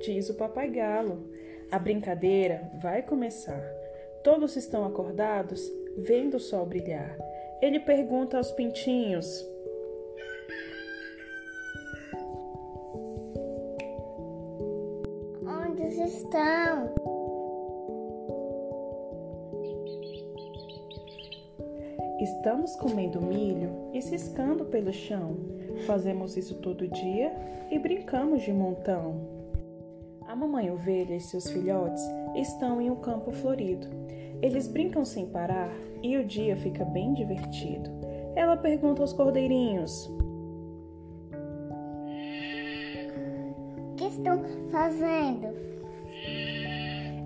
diz o papai galo. A brincadeira vai começar. Todos estão acordados, vendo o sol brilhar. Ele pergunta aos pintinhos: Onde estão? Estamos comendo milho e ciscando pelo chão. Fazemos isso todo dia e brincamos de montão. A mamãe ovelha e seus filhotes estão em um campo florido. Eles brincam sem parar e o dia fica bem divertido. Ela pergunta aos cordeirinhos: O que estão fazendo?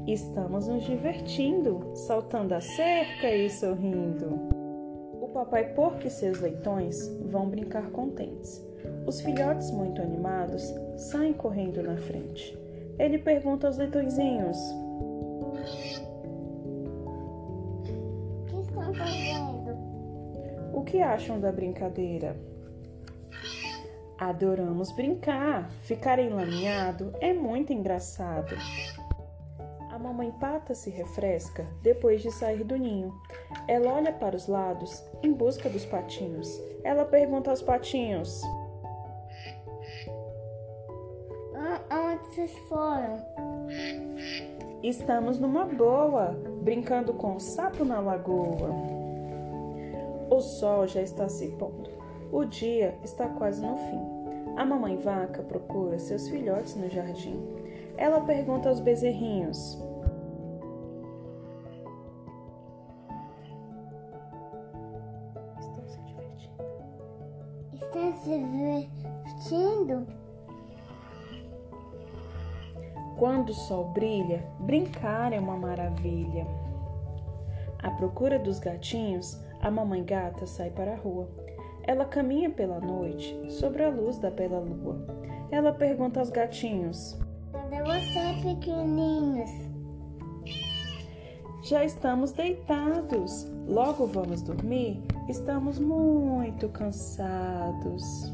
Estamos nos divertindo, saltando a cerca e sorrindo. O papai porco e seus leitões vão brincar contentes. Os filhotes, muito animados, saem correndo na frente. Ele pergunta aos leitõezinhos: O que estão fazendo? O que acham da brincadeira? Adoramos brincar. Ficar enlameado é muito engraçado. A mamãe pata se refresca depois de sair do ninho. Ela olha para os lados em busca dos patinhos. Ela pergunta aos patinhos: A- Onde vocês foram? Estamos numa boa, brincando com o sapo na lagoa. O sol já está se pondo. O dia está quase no fim. A mamãe vaca procura seus filhotes no jardim. Ela pergunta aos bezerrinhos: Estão se divertindo? Quando o sol brilha, brincar é uma maravilha. À procura dos gatinhos, a mamãe gata sai para a rua. Ela caminha pela noite sobre a luz da bela lua. Ela pergunta aos gatinhos: Cadê você, pequenininhos? Já estamos deitados. Logo vamos dormir? Estamos muito cansados.